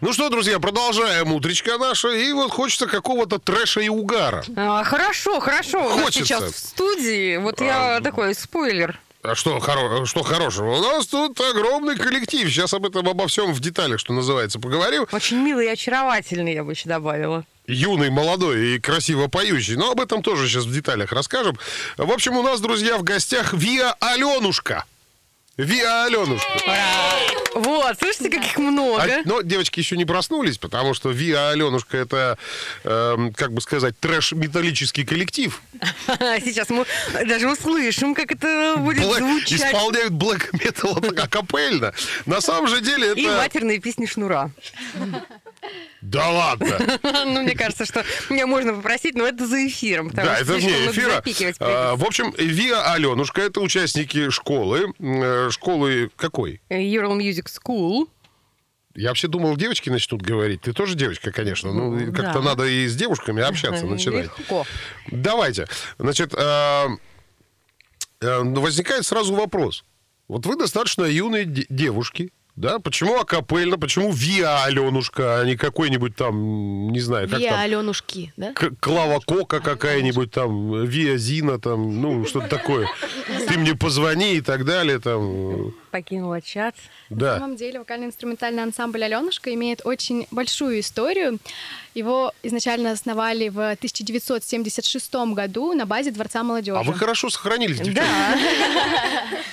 Ну что, друзья, продолжаем утречка наша. И вот хочется какого-то трэша и угара. А, хорошо, хорошо. У нас Хочется. сейчас в студии. Вот я такой спойлер. А что, хоро- что хорошего? У нас тут огромный коллектив. Сейчас об этом, обо всем в деталях, что называется, поговорим. Очень милый и очаровательный, я бы еще добавила. Юный, молодой и красиво поющий. Но об этом тоже сейчас в деталях расскажем. В общем, у нас, друзья, в гостях Виа Аленушка. Виа Аленушка. Вот, слышите, каких много. А, но девочки еще не проснулись, потому что Виа Аленушка это, эм, как бы сказать, трэш-металлический коллектив. Сейчас мы даже услышим, как это будет звучать. исполняют блэк метал акапельно. На самом же деле И это... матерные песни Шнура. Да ладно. Ну, мне кажется, что меня можно попросить, но это за эфиром. Да, это вне эфира. А. В общем, Виа Аленушка это участники школы. Э, Школы какой? Ural Music School. Я вообще думал, девочки начнут говорить. Ты тоже девочка, конечно. Ну, как-то Да. надо и с девушками общаться начинать. Легко. Давайте. Значит, э, э, возникает сразу вопрос. Вот вы достаточно юные де- девушки, да? Почему акапельно? Почему Виа Аленушка, а не какой-нибудь там, не знаю, как Виа там... Аленушки, да? К- Клава Кока какая-нибудь там, Виа Зина там, ну, что-то такое. Ты мне позвони и так далее, там, Покинула чат. На да. самом деле вокально-инструментальный ансамбль «Аленушка» имеет очень большую историю. Его изначально основали в 1976 году на базе Дворца молодежи. А вы хорошо сохранились, девчонки. Да.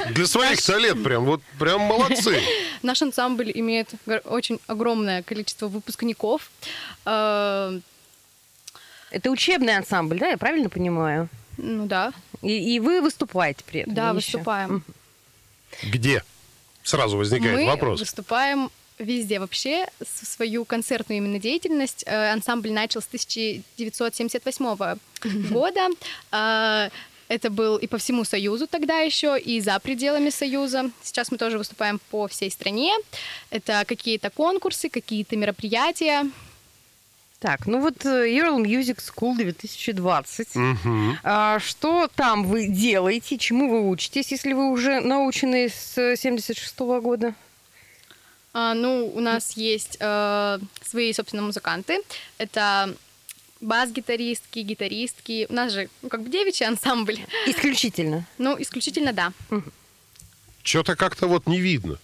Для своих-то лет прям, вот прям молодцы. Наш ансамбль имеет очень огромное количество выпускников. Э, Это учебный ансамбль, да, я правильно понимаю? Ну да, И, и вы выступаете при этом? да, еще? выступаем. Где? Сразу возникает Мы вопрос. выступаем везде вообще. Свою концертную именно деятельность э, ансамбль начал с 1978 года. Э, Это был и по всему Союзу тогда еще, и за пределами Союза. Сейчас мы тоже выступаем по всей стране. Это какие-то конкурсы, какие-то мероприятия. Так, ну вот э, Ural Music School 2020. Мгм. А что там вы делаете, чему вы учитесь, если вы уже научены с 76 года? А, ну, у нас есть э, свои, собственно, музыканты. Это бас-гитаристки, гитаристки. У нас же, ну, как бы девичий ансамбль. Исключительно. Ну, исключительно да. Что-то как-то вот не видно.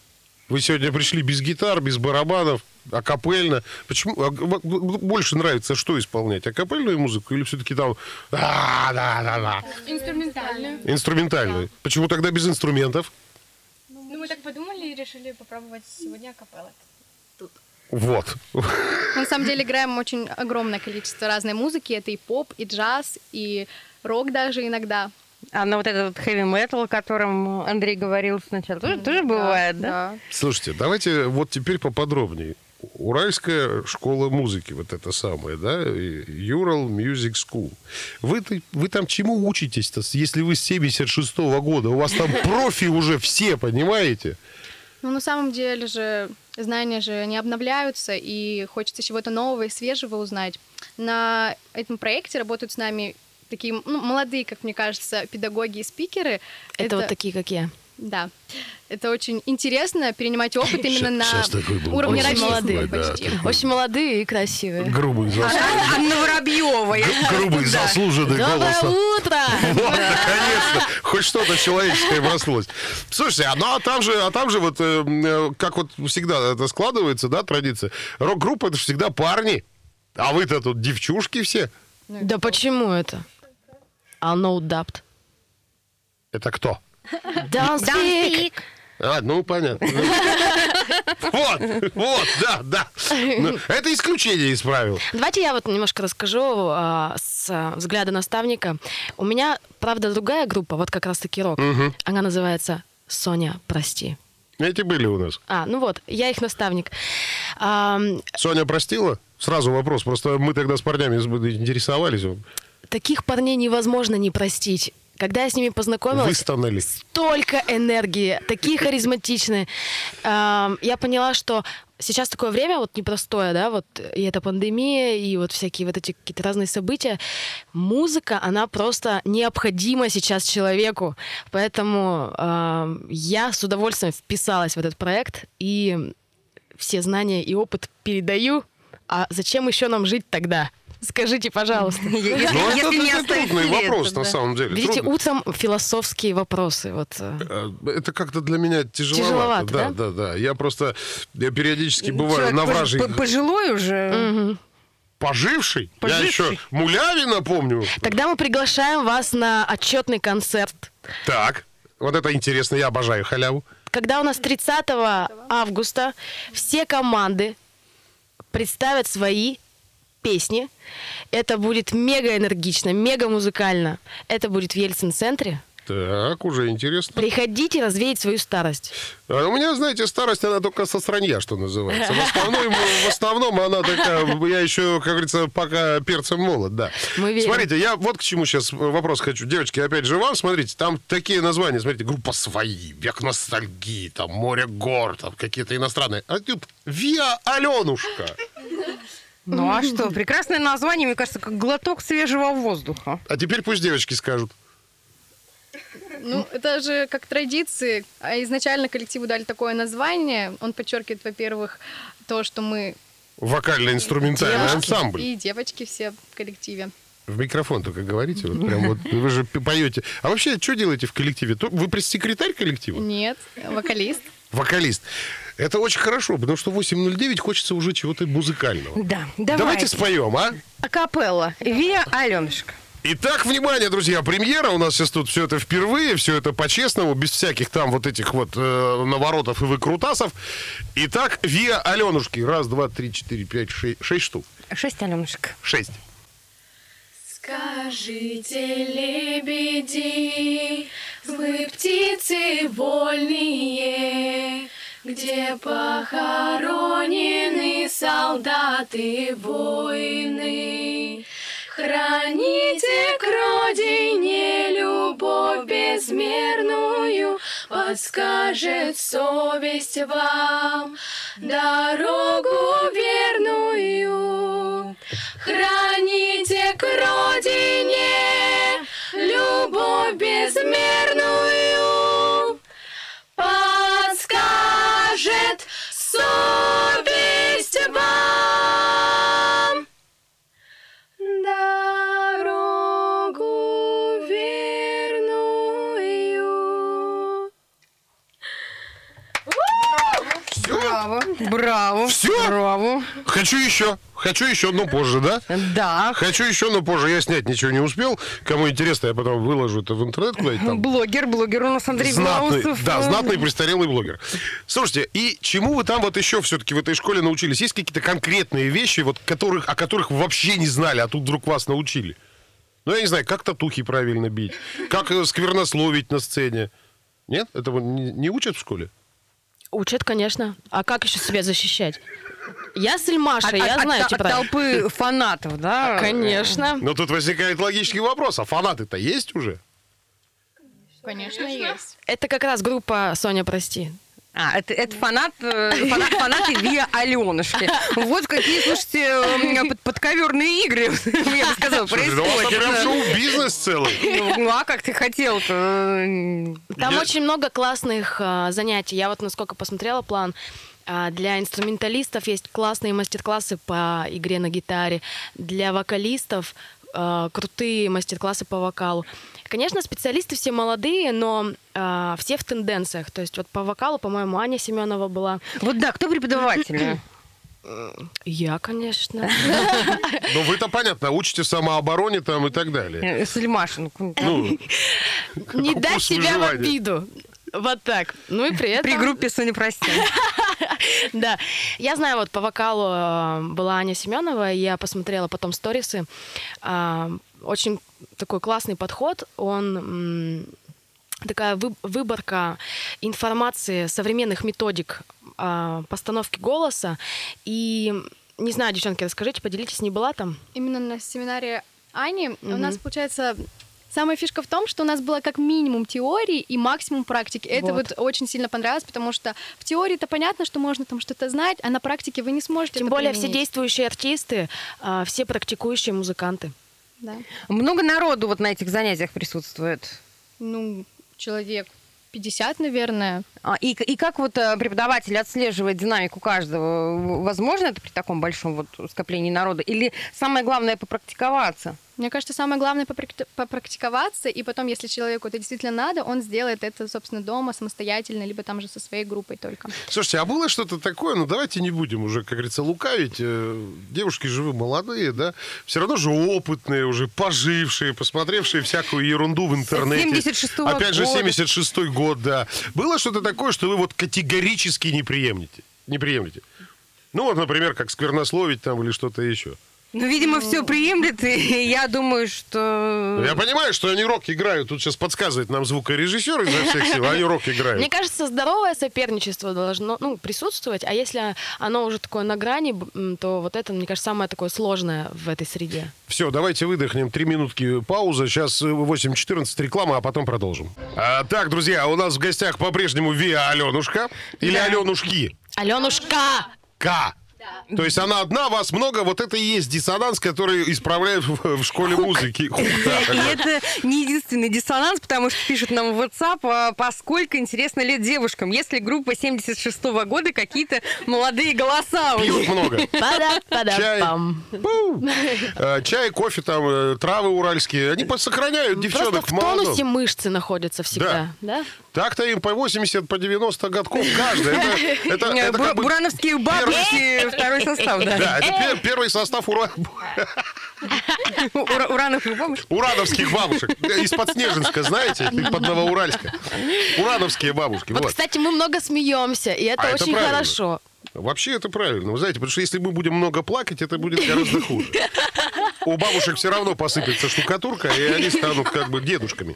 Вы сегодня пришли без гитар, без барабанов, акапельно. Почему а, больше нравится что исполнять? Акапельную музыку или все-таки там да, да, да, да. Инструментальную. инструментальную? Почему тогда без инструментов? Ну, мы так подумали и решили попробовать сегодня акапелла. Вот. Мы, на самом деле играем очень огромное количество разной музыки. Это и поп, и джаз, и рок даже иногда. А на вот этот heavy metal, о котором Андрей говорил сначала, тоже, тоже бывает, да? Слушайте, давайте вот теперь поподробнее. Уральская школа музыки, вот это самое, да, Ural Music School. Вы, вы там чему учитесь-то, если вы с 76 года? У вас там профи уже все, понимаете? Но на самом деле же знания же не обновляются, и хочется чего-то нового и свежего узнать. На этом проекте работают с нами такие ну, молодые, как мне кажется, педагоги и спикеры. Это, вот такие, как я. Да. Это очень интересно перенимать опыт именно на уровне. Очень молодые. Да, почти. такой Очень молодые и красивые. грубый, заслуженный, Анна Воробьева. грубый заслуженный голос. Доброе утро! Вот, наконец-то, хоть что-то человеческое проснулось. Слушайте, а, ну, а там же, а там же вот, э, э, как вот всегда это складывается, да, традиция. Рок-группа это всегда парни, а вы-то тут девчушки все. Да почему это? I'll no doubt. Это кто? Don't speak. А, ну, понятно. Вот, вот, да, да. Ну, Это исключение из правил. Давайте я вот немножко расскажу а, с а, взгляда наставника. У меня, правда, другая группа, вот как раз-таки рок. Она называется «Соня, прости». Эти были у нас. А, ну вот, я их наставник. Соня простила? Сразу вопрос. Просто мы тогда с парнями интересовались. таких парней невозможно не простить. Когда я с ними познакомилась, Выстонали. столько энергии, такие харизматичные. Я поняла, что сейчас такое время вот непростое, да, вот и эта пандемия, и вот всякие вот эти какие-то разные события. Музыка, она просто необходима сейчас человеку. Поэтому я с удовольствием вписалась в этот проект и все знания и опыт передаю. А зачем еще нам жить тогда? Скажите, пожалуйста. Если, Ну, это, если не трудный вопрос, на самом деле. Видите, утром философские вопросы. Вот. э. Э, Это как-то для меня тяжеловато. Тяжеловато, да, да? да, да. Я просто я периодически бываю Человек на вражей. по- Пожилой уже. Поживший? Я Поживший. еще Мулявина помню. Тогда мы приглашаем вас на отчетный концерт. Так, вот это интересно, я обожаю халяву. Когда у нас 30 августа все команды представят свои песни. Это будет мега энергично, мега музыкально. Это будет в Ельцин-центре. Так, уже интересно. Приходите развеять свою старость. А у меня, знаете, старость, она только со странья, что называется. В основном, в основном она такая, я еще, как говорится, пока перцем молод, да. Мы верим. Смотрите, я вот к чему сейчас вопрос хочу. Девочки, опять же вам, смотрите, там такие названия, смотрите, группа «Свои», «Век ностальгии», там «Море гор», там какие-то иностранные. А тут «Виа Аленушка». Ну а что, прекрасное название, мне кажется, как глоток свежего воздуха. А теперь пусть девочки скажут. Ну, это же как традиции. А изначально коллективу дали такое название. Он подчеркивает, во-первых, то, что мы Вокально-инструментальный девушки ансамбль. и девочки все в коллективе. В микрофон только говорите, вот прям вот вы же поете. А вообще, что делаете в коллективе? Вы пресс-секретарь коллектива? Нет, вокалист. Вокалист. Это очень хорошо, потому что 8.09 хочется уже чего-то музыкального. Да, давайте. Давайте споем, а? Акапелла. Виа Аленушка. Итак, внимание, друзья, премьера. У нас сейчас тут все это впервые, все это по-честному, без всяких там вот этих вот э, наворотов и выкрутасов. Итак, Виа Аленушки. Раз, два, три, четыре, пять, шесть, шесть штук. Шесть Аленушек. Шесть. Скажите, лебеди, вы птицы вольные, где похоронены солдаты воины. Храните к родине любовь безмерную, подскажет совесть вам дорогу верную. Храните к родине любовь безмерную, Браво. Всё? Браво. Хочу еще. Хочу еще, но позже, да? Да. Хочу еще, но позже. Я снять ничего не успел. Кому интересно, я потом выложу это в интернет куда-нибудь там. Блогер, блогер у нас Андрей Знатный, Глаусов. да, знатный престарелый блогер. Слушайте, и чему вы там вот еще все-таки в этой школе научились? Есть какие-то конкретные вещи, вот, которых, о которых вы вообще не знали, а тут вдруг вас научили? Ну, я не знаю, как татухи правильно бить, как э, сквернословить на сцене. Нет? Этого не, не учат в школе? Учат, конечно. А как еще себя защищать? Я Сельмаша, От- я от- знаю от эти правила. толпы фанатов, да? Конечно. Но тут возникает логический вопрос, а фанаты-то есть уже? Конечно, есть. Это как раз группа «Соня, прости». А, это, это фанат, э, фанат, фанаты Виа Аленушки. Вот какие, слушайте, э, под- подковерные игры, я бы сказала, вас там прям происходят. шоу-бизнес целый. Ну, ну, а как ты хотел-то? Там Я- очень много классных а, занятий. Я вот насколько посмотрела план, для инструменталистов есть классные мастер-классы по игре на гитаре. Для вокалистов крутые мастер-классы по вокалу. Конечно, специалисты все молодые, но а, все в тенденциях. То есть вот по вокалу, по-моему, Аня Семенова была. Вот да, кто преподаватель? Я, конечно. Ну, вы-то, понятно, учите самообороне там и так далее. Э, Сульмашин. Ну, Не Курс дать себя в обиду. Вот так. Ну и при этом... При группе Соня Прости. Да, я знаю, вот по вокалу э, была Аня Семенова, я посмотрела потом сторисы. А, Очень такой классный подход. Он такая вы- выборка информации, современных методик а, постановки голоса. И не знаю, девчонки, расскажите, поделитесь, не была там? Именно на семинаре Ани у нас, получается, Самая фишка в том, что у нас было как минимум теории и максимум практики. Это Вот. вот, очень сильно понравилось, потому что в теории-то понятно, что можно там что-то знать, а на практике вы не сможете Тем более все применить. действующие артисты, а, все практикующие музыканты. Да. Много народу вот на этих занятиях присутствует. Ну, человек 50, наверное. А, и, и как вот э, преподаватель отслеживает динамику каждого? Возможно это при таком большом вот скоплении народа? Или самое главное попрактиковаться? Мне кажется, самое главное попракти- попрактиковаться, и потом, если человеку это действительно надо, он сделает это, собственно, дома самостоятельно, либо там же со своей группой только. Слушайте, а было что-то такое, ну давайте не будем уже, как говорится, лукавить. Э, Девушки же вы молодые, да? Все равно же опытные, уже пожившие, посмотревшие всякую ерунду в интернете. 76-го Опять же, года. 76-й год, да. Было что-то такое, что вы вот категорически не приемлете? Не приемлете? Ну вот, например, как сквернословить там или что-то еще. Ну, видимо, все приемлет, и я думаю, что... Я понимаю, что они рок играют. Тут сейчас подсказывает нам звукорежиссер изо всех сил, а они рок играют. Мне кажется, здоровое соперничество должно ну, присутствовать, а если оно уже такое на грани, то вот это, мне кажется, самое такое сложное в этой среде. Все, давайте выдохнем. Три минутки пауза. Сейчас 8.14 реклама, а потом продолжим. А, так, друзья, у нас в гостях по-прежнему Виа Аленушка. Или Да. Аленушки. Аленушка! К. То есть она одна, вас много. Вот это и есть диссонанс, который исправляют в, в школе музыки. Хук, да, И это не единственный диссонанс, потому что пишут нам в WhatsApp, а, поскольку интересно лет девушкам, если группа 76-го года какие-то молодые голоса у них. много. Чай. Э, Чай, кофе, там, э, травы уральские. Они сохраняют Просто девчонок в молодом. тонусе мышцы находятся всегда. Да? Так-то им по 80, по 90 годков каждый. Это, это, это как бы Бурановские бабушки, второй состав, да. Да, это пер- первый состав ура- бабушек. урановских бабушек. Из Подснежинска, знаете, из-под Новоуральска. Урановские бабушки. Вот, кстати, мы много смеемся, и это А это очень хорошо. Вообще это правильно, вы знаете, потому что если мы будем много плакать, это будет гораздо хуже. У бабушек все равно посыпется штукатурка, и они станут как бы дедушками.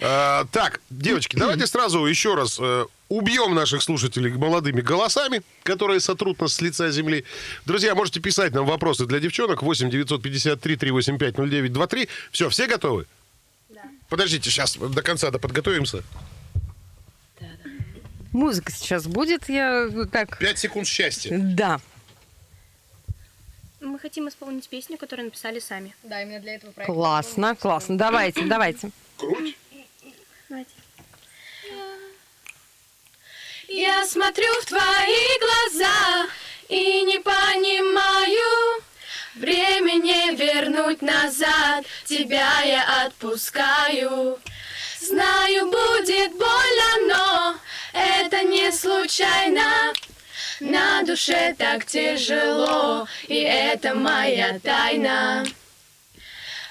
А, так, девочки, давайте сразу еще раз э, убьем наших слушателей молодыми голосами, которые сотрут нас с лица земли. Друзья, можете писать нам вопросы для девчонок 8 953 385 0923. Все, все готовы? Подождите, сейчас до конца да подготовимся. Музыка сейчас будет, я так... Пять секунд счастья. Да. Мы хотим исполнить песню, которую написали сами. Да, именно для этого проекта. Классно, классно. Давайте, давайте. Круть. Я смотрю в твои глаза и не понимаю, время не вернуть назад, тебя я отпускаю. Знаю, будет больно, но это не случайно. На душе так тяжело, и это моя тайна.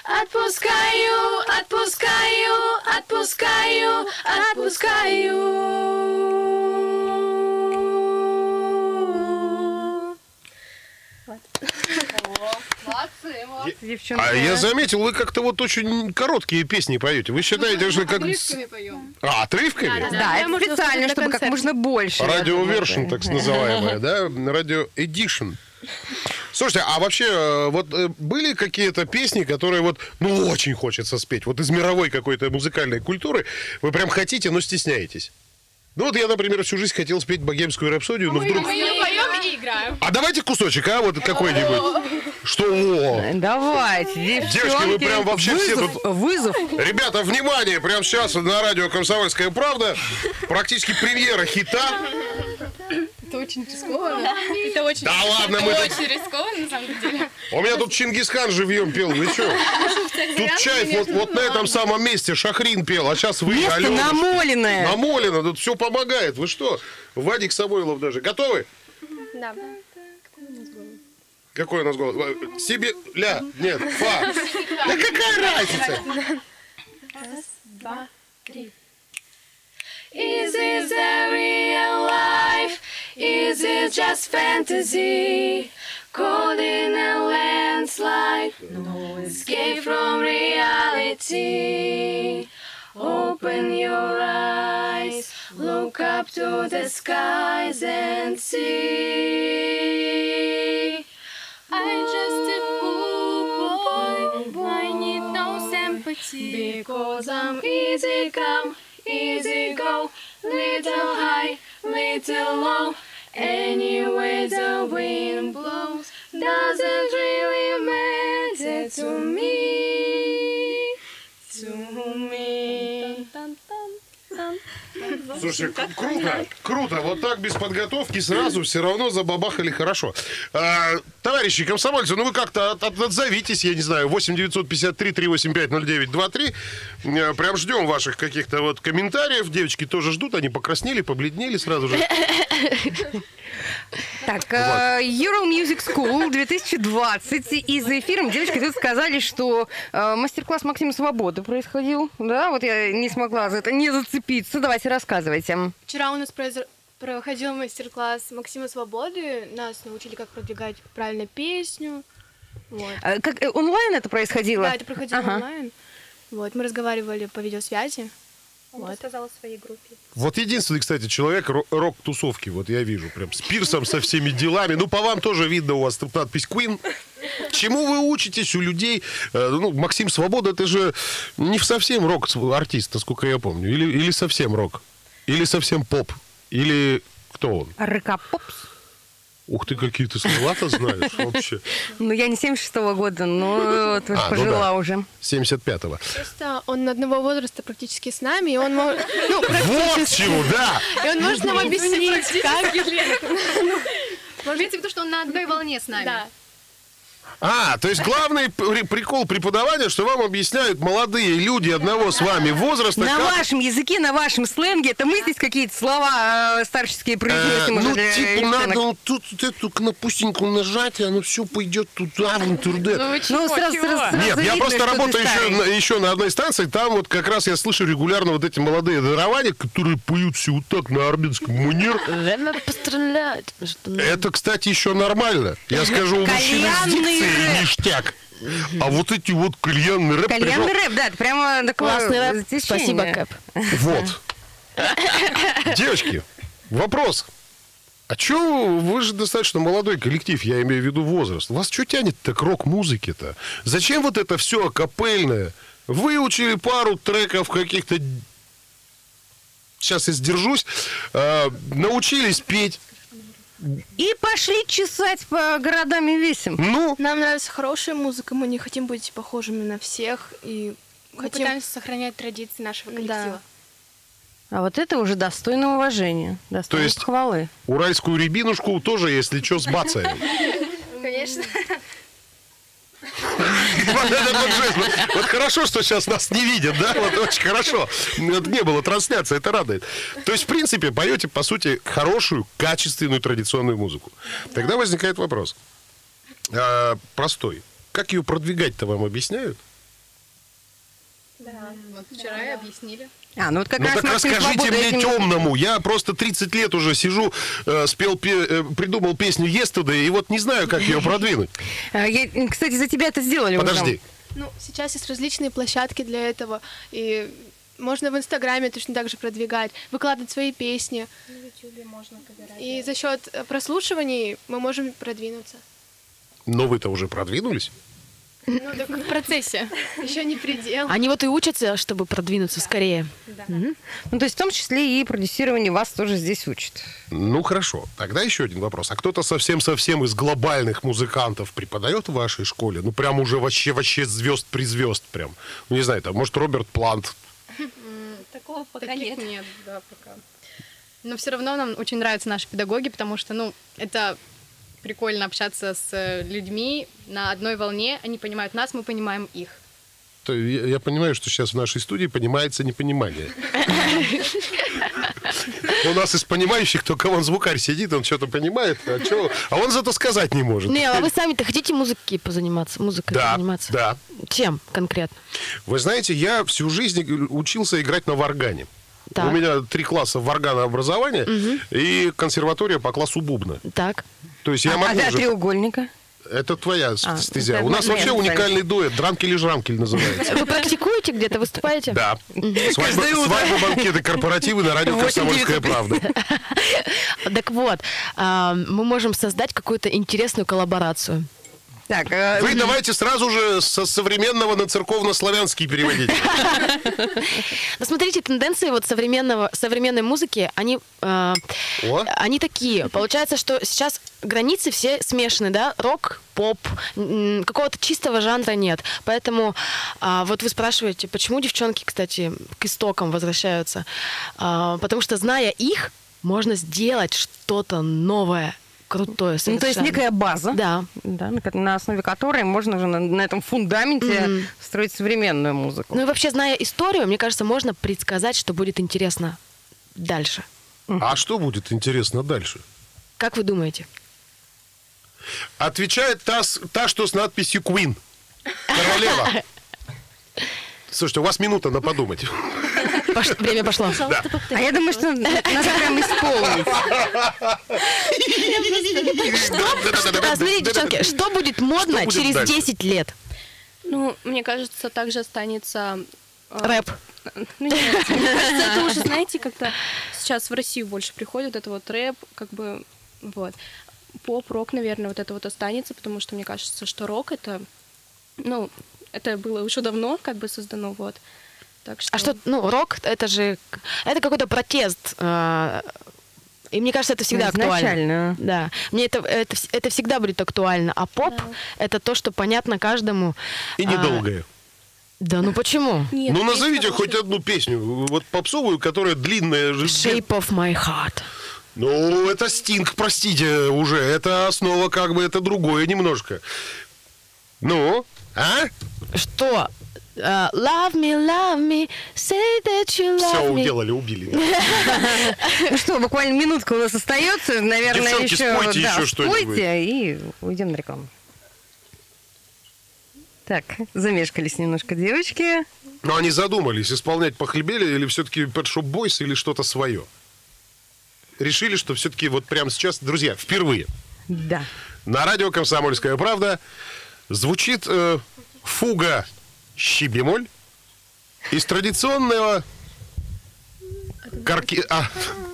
Отпускаю, отпускаю, отпускаю, отпускаю. Девчонки. А я заметил, вы как-то вот очень короткие песни поете. Вы считаете, что как... поем. А, отрывками? Да, это можно специально, чтобы как можно больше. Радио вершин, так называемая, да? Радио эдишн. Слушайте, а вообще, э, вот э, были какие-то песни, которые вот, ну, очень хочется спеть, вот из мировой какой-то музыкальной культуры, вы прям хотите, но стесняетесь? Ну вот я, например, всю жизнь хотел спеть богемскую рапсодию, но вдруг... ее поем и играем. А давайте кусочек, а, вот какой-нибудь. Что? О! Давайте, девчонки. Девочки, вы прям вообще все вызов, Вызов. Ребята, внимание, прямо сейчас на радио «Комсомольская правда» практически премьера хита. Это очень рискованно. Это очень, Да ладно, мы тут... очень рискованно, на самом деле. У меня тут Чингисхан живьем пел, вы что? Тут Чайф вот, вот на этом самом месте Шахрин пел, а сейчас вы, Место Алена. намоленное. Намолено, тут все помогает. Вы что? Вадик Самойлов даже. Готовы? Да. Какой у нас голос? Э, Себе... Ля. Нет. Фа. Да какая разница? Is this a real life? Is it just fantasy? Caught in a landslide, no escape from reality. Open your eyes, look up to the skies and see. I just a poor boy. I need no sympathy. Because I'm easy come, easy go. Little high, little low. Anyway, the wind blows. Doesn't really matter to me. To me. Dun, dun, dun. Слушай, круто, круто. Вот так без подготовки сразу все равно забабахали хорошо. А, товарищи комсомольцы, ну вы как-то от- от- отзовитесь, я не знаю, 8 953 385 0923. Э, Прям ждем ваших каких-то вот комментариев. Девочки тоже ждут, они покраснели, побледнели сразу же. Так, э, Euro Music School 2020. И за эфиром девочки тут сказали, что э, мастер-класс Максима Свободы происходил. Да, вот я не смогла за это не зацепиться. Давайте рассказывайте. Вчера у нас произ- проходил мастер-класс Максима Свободы. Нас научили, как продвигать правильно песню. Вот. Э, Как, онлайн это происходило? Да, это проходило Ага. онлайн. Вот, мы разговаривали по видеосвязи. Он Вот. рассказал о своей группе. Вот единственный, кстати, человек ро- рок-тусовки, вот я вижу, прям с пирсом, со всеми делами. Ну, по вам тоже видно, у вас тут надпись Queen. Чему вы учитесь у людей? Э, Ну, Максим Свобода, это же не совсем рок-артист, насколько я помню. Или, или совсем рок. Или совсем поп. Или кто он? Рокопопс. Ух ты, какие ты слова-то знаешь вообще. Ну, я не 76 года, но вот А, ну пожила да. уже. 75-го. Просто он одного возраста практически с нами, и он может... Ну, Вот практически. чего, да! И он может нам объяснить, как... Имеется в виду, что он на одной волне с нами. Да. А, то есть главный при- прикол преподавания, что вам объясняют молодые люди одного с вами возраста, На как вашем языке, на вашем сленге, это мы здесь какие-то слова э, старческие Э, произносим уже ну, для типа, надо вот тут вот эту кнопустеньку нажать, и оно все пойдет туда, в интернет. Ну, сразу, сразу, сразу Нет, я видно, просто что ты работаю еще на, еще на одной станции, там вот как раз я слышу регулярно вот эти молодые дарования, которые поют все вот так на армянском манер. Время пострелять. Что- Это, кстати, еще нормально. Я скажу, у мужчины с дикцией рэп. ништяк. А вот эти вот кальянный рэп Кальянный пришел- рэп, да, это прямо такое Классный рэп. затечение. Спасибо, Кэп. Вот. Девочки, вопрос. А чё вы же достаточно молодой коллектив, я имею в виду возраст. Вас что тянет так к рок-музыке-то? Зачем вот это все акапельное? Выучили пару треков каких-то... Сейчас я сдержусь. э, научились петь. И пошли чесать по городам и весим. Ну, Нам нравится хорошая музыка, мы не хотим быть похожими на всех, и Мы хотим... пытаемся сохранять традиции нашего коллектива. А вот это уже достойно уважения, достойно есть- похвалы. уральскую рябинушку тоже, если что, сбацаем. Конечно. Вот вот. Вот- Вот хорошо, что сейчас нас не видят, да? Вот очень хорошо. Это не было трансляции, это радует. То есть, в принципе, поете, по сути, хорошую, качественную традиционную музыку. Тогда возникает вопрос. А, простой. Как ее продвигать-то вам объясняют? Вот вчера и объяснили. А, ну вот как ну раз так Максим расскажите Свобода мне этим- темному. Я просто 30 лет уже сижу, э, спел, пе- э, придумал песню Yesterday, и вот не знаю, как ее продвинуть. А, я, кстати, за тебя это сделали уже. Подожди. Ну, сейчас есть различные площадки для этого, и можно в Инстаграме точно так же продвигать, выкладывать свои песни. На Ютубе можно. И за счет э, прослушиваний мы можем продвинуться. Но вы-то уже продвинулись? Ну, так в процессе. Еще не предел. Они вот и учатся, чтобы продвинуться скорее. Ну, то есть в том числе и продюсирование вас тоже здесь учат. Ну хорошо, тогда еще один вопрос. А кто-то совсем-совсем из глобальных музыкантов преподает в вашей школе? Ну прям уже вообще вообще звезд при звезд прям. Ну не знаю, там может Роберт Плант. Такого пока Таких нет. нет, да, пока. Но все равно нам очень нравятся наши педагоги, потому что, ну, это прикольно общаться с э, людьми на одной волне. Они понимают нас, мы понимаем их. То я, я понимаю, что сейчас в нашей студии понимается непонимание. У нас из понимающих только вон звукарь сидит, он что-то понимает, а, чё- а он зато сказать не может. Не, а вы сами-то хотите музыкой позаниматься? Музыкой Да, заниматься? да. Чем конкретно? Вы знаете, я всю жизнь учился играть на варгане. Так. У меня три класса варгана-образования и консерватория по классу бубна. Так. То есть я а, могу а уже... треугольника? Это твоя А, стезя. это У нас вообще стезя. уникальный дуэт. Дранкель и жрамкель называется. Вы практикуете где-то, выступаете? Да. Свадьбы, свадьбы, банкеты, корпоративы на радио «Комсомольская правда». Так вот, а, мы можем создать какую-то интересную коллаборацию. Так, э, Вы давайте сразу же со современного на церковно-славянский переводите. Но смотрите, тенденции вот современного, современной музыки, они, э, они такие. Получается, что сейчас границы все смешаны, да? Рок, поп, какого-то чистого жанра нет. Поэтому а, вот вы спрашиваете, почему девчонки, кстати, к истокам возвращаются? А, потому что, зная их, можно сделать что-то новое, крутое ну, то есть совершенно. некая база, Да. да, на, основе которой можно же на, на этом фундаменте Мгм. строить современную музыку. Ну и вообще, зная историю, мне кажется, можно предсказать, что будет интересно дальше. А что будет интересно дальше? Как вы думаете? Отвечает та, та, что с надписью Queen. Королева. Слушайте, у вас минута на подумать. Пош- Время пошло. А я думаю, что надо прям исполнить. Да, смотрите, девчонки, что будет модно Что будет через дальше? 10 лет? Ну, мне кажется, также останется... э, Рэп. Ну, нет, мне кажется, это уже, знаете, как-то сейчас в Россию больше приходит, это вот рэп, как бы, вот. Поп, рок, наверное, вот это вот останется, потому что мне кажется, что рок это, ну, это было уже давно как бы создано, вот. Так что... А что, ну, рок, это же, это какой-то протест. э, И мне кажется, это всегда актуально. Изначально. Да. Мне это, это, это всегда будет актуально. А поп это то, что понятно каждому. И А, недолгое. Да, ну почему? Нет, Ну, назовите хорошие. хоть одну песню, вот попсовую, которая длинная. Shape of my heart. Ну, это стинг, простите, уже. Это основа, как бы, это другое немножко. Ну, а? Что? А, love me, love me, say that you love Все, me. уделали, убили. Ну что, буквально минутка у нас остается. Наверное, еще, спойте еще что-нибудь. спойте и уйдем на рекламу. Так, замешкались немножко девочки. Но они задумались, исполнять похлебели или все-таки Pet Shop Boys или что-то свое. Решили, что все-таки вот прямо сейчас, друзья, впервые Да. на радио «Комсомольская правда» звучит э, фуга щи бемоль из традиционного карки... а,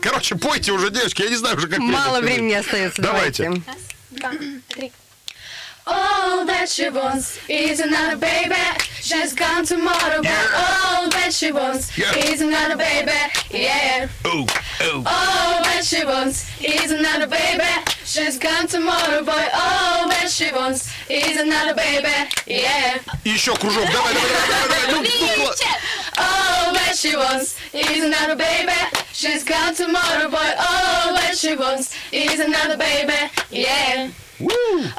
короче, пойте уже, девочки, я не знаю уже, как Мало времени остается. Давайте. Давайте. All that she wants is another baby. She's gone tomorrow, but all that she wants Yeah. is another baby. Yeah. Оу, оу. All that she wants is another baby. She's gone tomorrow, boy. All that she wants is another baby. Yeah. И еще кружок, давай, давай, давай, давай, давай. Ну, ну, All that she wants is another baby. She's gone tomorrow, boy. All that she wants is another baby. Yeah.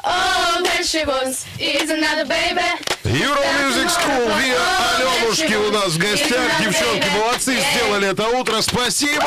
All that she wants is another baby. Euro Music School, Виа Аленушки у нас в гостях. Девчонки, молодцы, сделали это утро. Спасибо!